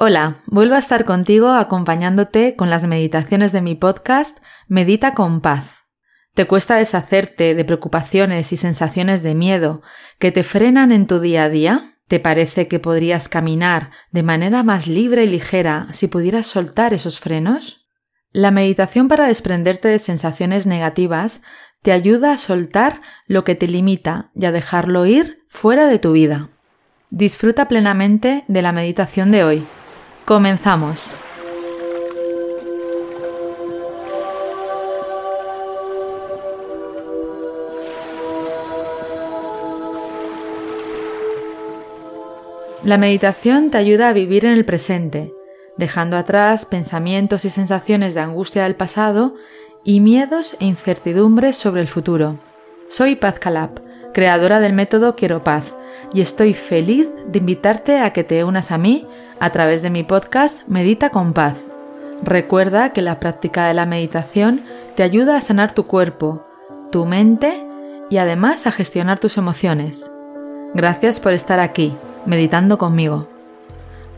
Hola, vuelvo a estar contigo acompañándote con las meditaciones de mi podcast Medita con paz. ¿Te cuesta deshacerte de preocupaciones y sensaciones de miedo que te frenan en tu día a día? ¿Te parece que podrías caminar de manera más libre y ligera si pudieras soltar esos frenos? La meditación para desprenderte de sensaciones negativas te ayuda a soltar lo que te limita y a dejarlo ir fuera de tu vida. Disfruta plenamente de la meditación de hoy. Comenzamos. La meditación te ayuda a vivir en el presente, dejando atrás pensamientos y sensaciones de angustia del pasado y miedos e incertidumbres sobre el futuro. Soy Paz Calab, creadora del método Quiero Paz, y estoy feliz de invitarte a que te unas a mí a través de mi podcast Medita con Paz. Recuerda que la práctica de la meditación te ayuda a sanar tu cuerpo, tu mente y además a gestionar tus emociones. Gracias por estar aquí, meditando conmigo.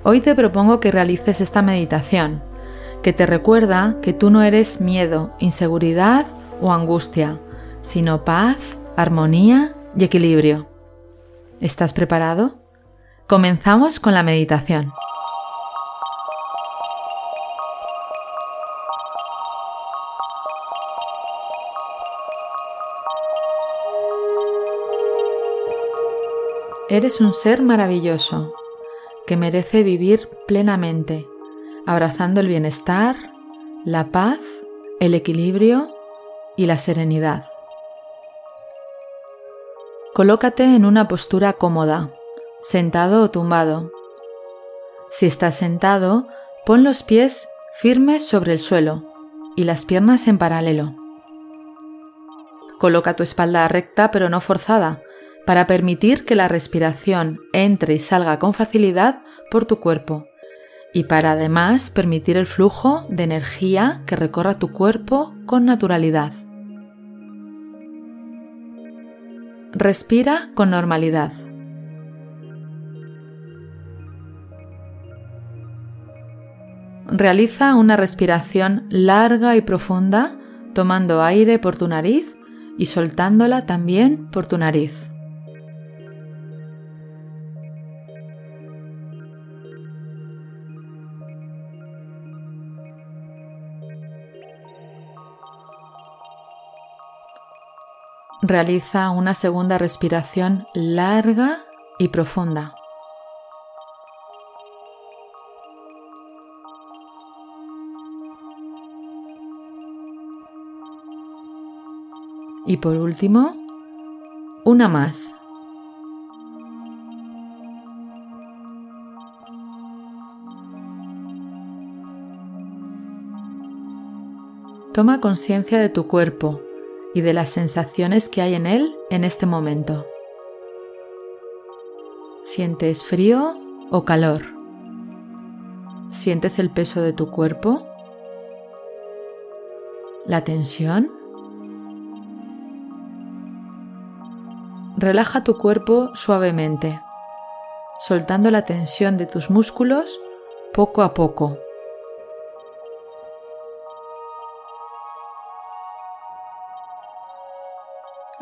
Hoy te propongo que realices esta meditación, que te recuerda que tú no eres miedo, inseguridad o angustia, sino paz, armonía y equilibrio. ¿Estás preparado? Comenzamos con la meditación. Eres un ser maravilloso que merece vivir plenamente, abrazando el bienestar, la paz, el equilibrio y la serenidad. Colócate en una postura cómoda, sentado o tumbado. Si estás sentado, pon los pies firmes sobre el suelo y las piernas en paralelo. Coloca tu espalda recta pero no forzada, para permitir que la respiración entre y salga con facilidad por tu cuerpo y para además permitir el flujo de energía que recorra tu cuerpo con naturalidad. Respira con normalidad. Realiza una respiración larga y profunda, tomando aire por tu nariz y soltándola también por tu nariz. Realiza una segunda respiración larga y profunda. Y por último, una más. Toma conciencia de tu cuerpo y de las sensaciones que hay en él en este momento. ¿Sientes frío o calor? ¿Sientes el peso de tu cuerpo? ¿La tensión? Relaja tu cuerpo suavemente, soltando la tensión de tus músculos poco a poco.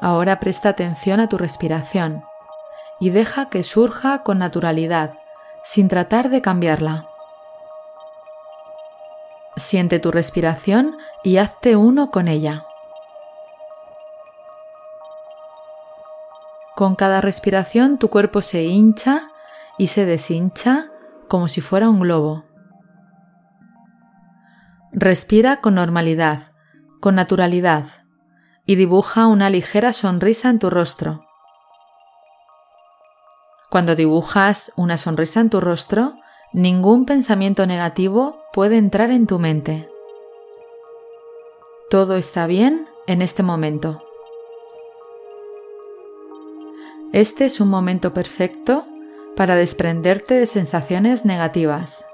Ahora presta atención a tu respiración y deja que surja con naturalidad, sin tratar de cambiarla. Siente tu respiración y hazte uno con ella. Con cada respiración tu cuerpo se hincha y se deshincha como si fuera un globo. Respira con normalidad, con naturalidad y dibuja una ligera sonrisa en tu rostro. Cuando dibujas una sonrisa en tu rostro, ningún pensamiento negativo puede entrar en tu mente. Todo está bien en este momento. Este es un momento perfecto para desprenderte de sensaciones negativas.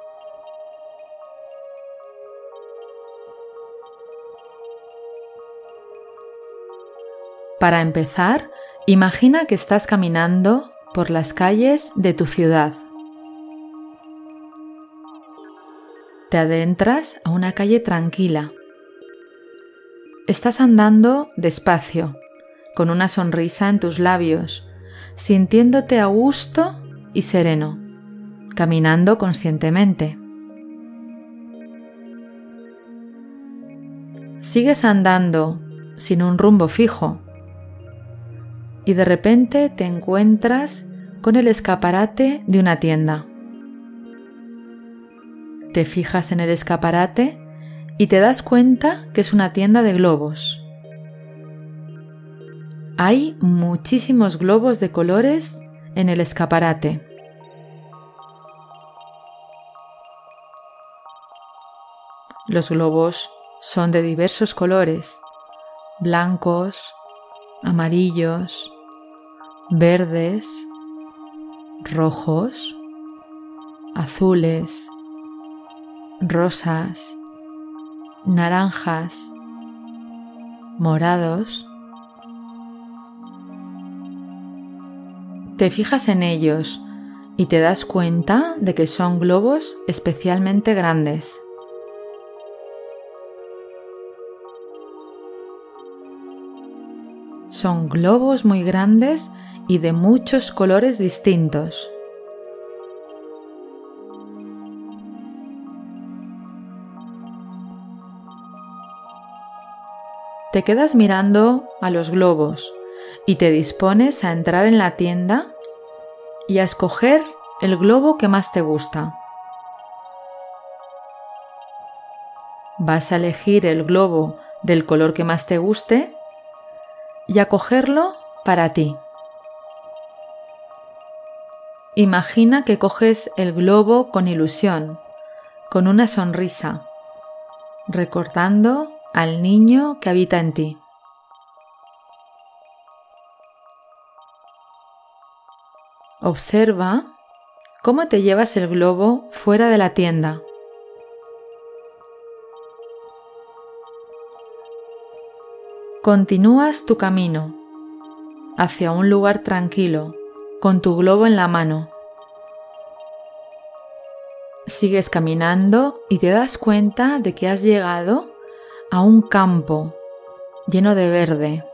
Para empezar, imagina que estás caminando por las calles de tu ciudad. Te adentras a una calle tranquila. Estás andando despacio, con una sonrisa en tus labios, sintiéndote a gusto y sereno, caminando conscientemente. Sigues andando sin un rumbo fijo y de repente te encuentras con el escaparate de una tienda. Te fijas en el escaparate y te das cuenta que es una tienda de globos. Hay muchísimos globos de colores en el escaparate. Los globos son de diversos colores, blancos, amarillos, verdes, rojos, azules, rosas, naranjas, morados. Te fijas en ellos y te das cuenta de que son globos especialmente grandes. Son globos muy grandes y de muchos colores distintos. Te quedas mirando a los globos y te dispones a entrar en la tienda y a escoger el globo que más te gusta. Vas a elegir el globo del color que más te guste y a cogerlo para ti. Imagina que coges el globo con ilusión, con una sonrisa, recordando al niño que habita en ti. Observa cómo te llevas el globo fuera de la tienda. Continúas tu camino hacia un lugar tranquilo con tu globo en la mano. Sigues caminando y te das cuenta de que has llegado a un campo lleno de verde.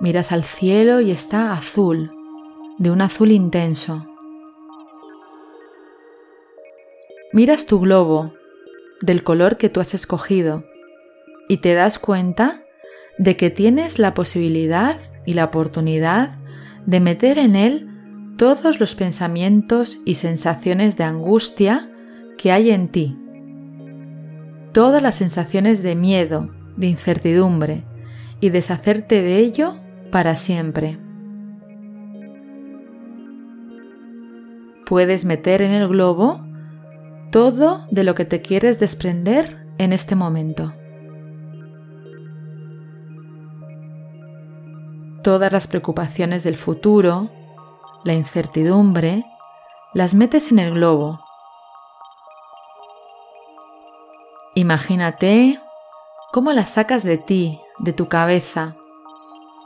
Miras al cielo y está azul, de un azul intenso. Miras tu globo, del color que tú has escogido, y te das cuenta de que tienes la posibilidad y la oportunidad de meter en él todos los pensamientos y sensaciones de angustia que hay en ti todas las sensaciones de miedo, de incertidumbre y deshacerte de ello para siempre. Puedes meter en el globo todo de lo que te quieres desprender en este momento. Todas las preocupaciones del futuro, la incertidumbre, las metes en el globo Imagínate cómo las sacas de ti, de tu cabeza,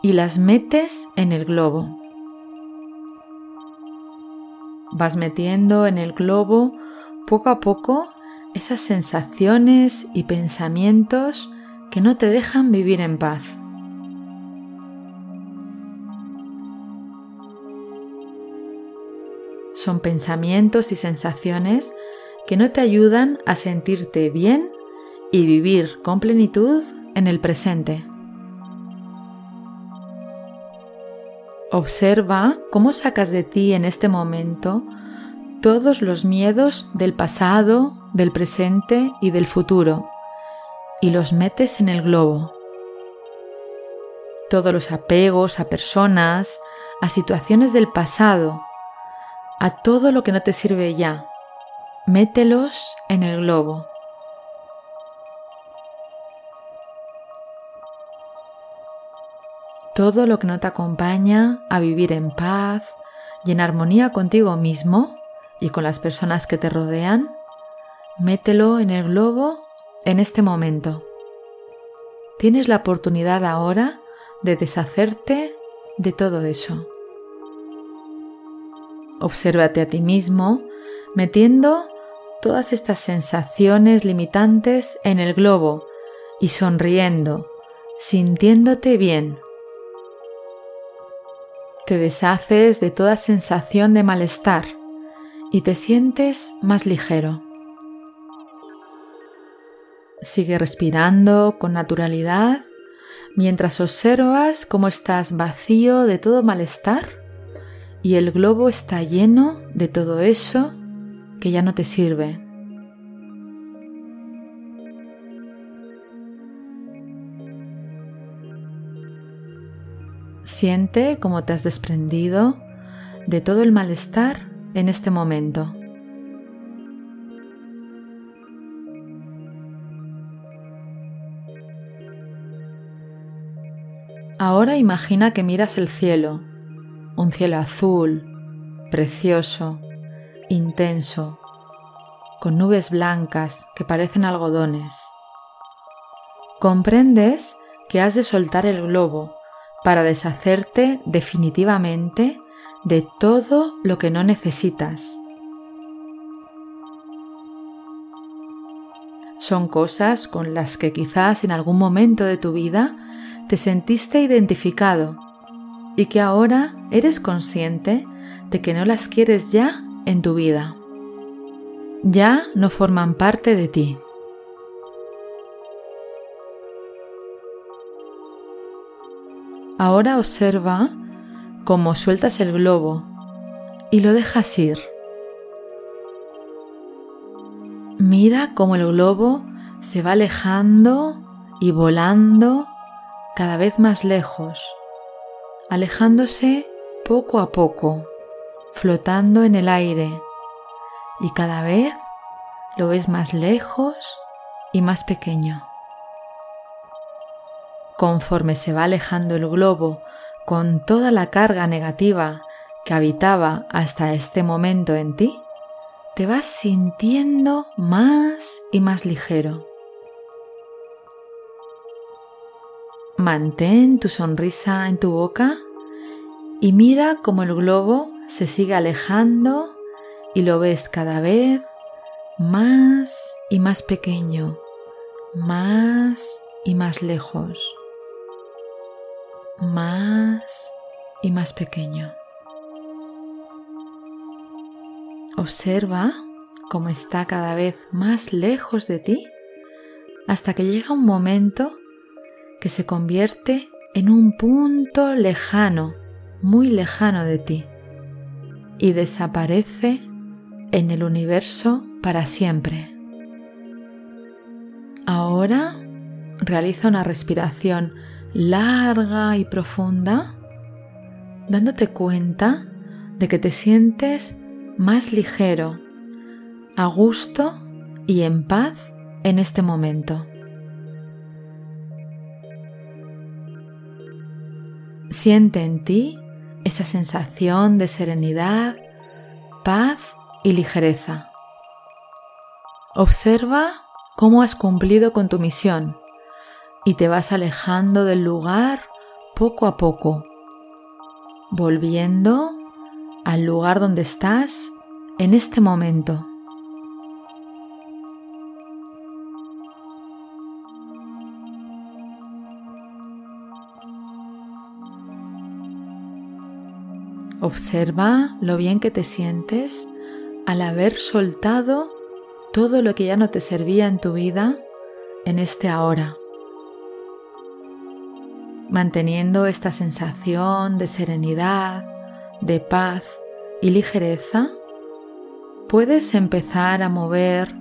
y las metes en el globo. Vas metiendo en el globo poco a poco esas sensaciones y pensamientos que no te dejan vivir en paz. Son pensamientos y sensaciones que no te ayudan a sentirte bien y vivir con plenitud en el presente. Observa cómo sacas de ti en este momento todos los miedos del pasado, del presente y del futuro y los metes en el globo. Todos los apegos a personas, a situaciones del pasado, a todo lo que no te sirve ya, mételos en el globo. todo lo que no te acompaña a vivir en paz y en armonía contigo mismo y con las personas que te rodean, mételo en el globo en este momento. Tienes la oportunidad ahora de deshacerte de todo eso. Obsérvate a ti mismo metiendo todas estas sensaciones limitantes en el globo y sonriendo, sintiéndote bien. Te deshaces de toda sensación de malestar y te sientes más ligero. Sigue respirando con naturalidad mientras observas cómo estás vacío de todo malestar y el globo está lleno de todo eso que ya no te sirve. Siente cómo te has desprendido de todo el malestar en este momento. Ahora imagina que miras el cielo, un cielo azul, precioso, intenso, con nubes blancas que parecen algodones. Comprendes que has de soltar el globo para deshacerte definitivamente de todo lo que no necesitas. Son cosas con las que quizás en algún momento de tu vida te sentiste identificado y que ahora eres consciente de que no las quieres ya en tu vida. Ya no forman parte de ti. Ahora observa cómo sueltas el globo y lo dejas ir. Mira cómo el globo se va alejando y volando cada vez más lejos, alejándose poco a poco, flotando en el aire y cada vez lo ves más lejos y más pequeño. Conforme se va alejando el globo con toda la carga negativa que habitaba hasta este momento en ti, te vas sintiendo más y más ligero. Mantén tu sonrisa en tu boca y mira cómo el globo se sigue alejando y lo ves cada vez más y más pequeño, más y más lejos, más y más pequeño. Observa cómo está cada vez más lejos de ti hasta que llega un momento que se convierte en un punto lejano, muy lejano de ti, y desaparece en el universo para siempre. Ahora realiza una respiración larga y profunda, dándote cuenta de que te sientes más ligero, a gusto y en paz en este momento. Siente en ti esa sensación de serenidad, paz y ligereza. Observa cómo has cumplido con tu misión y te vas alejando del lugar poco a poco, volviendo al lugar donde estás en este momento. Observa lo bien que te sientes al haber soltado todo lo que ya no te servía en tu vida en este ahora. Manteniendo esta sensación de serenidad, de paz y ligereza, puedes empezar a mover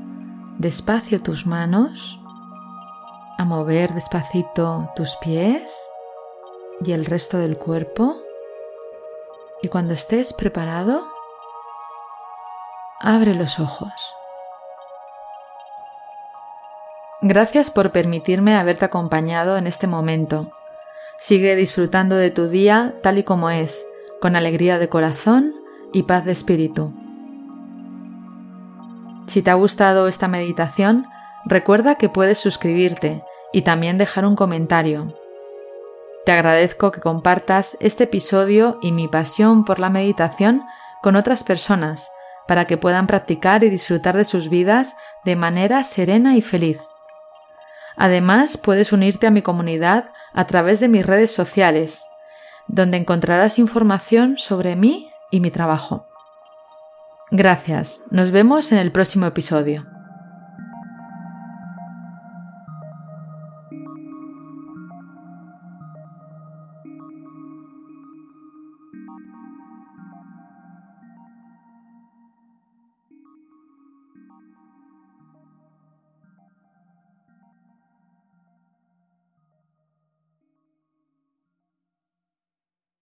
despacio tus manos, a mover despacito tus pies y el resto del cuerpo y cuando estés preparado, abre los ojos. Gracias por permitirme haberte acompañado en este momento. Sigue disfrutando de tu día tal y como es, con alegría de corazón y paz de espíritu. Si te ha gustado esta meditación, recuerda que puedes suscribirte y también dejar un comentario. Te agradezco que compartas este episodio y mi pasión por la meditación con otras personas para que puedan practicar y disfrutar de sus vidas de manera serena y feliz. Además, puedes unirte a mi comunidad a través de mis redes sociales, donde encontrarás información sobre mí y mi trabajo. Gracias, nos vemos en el próximo episodio.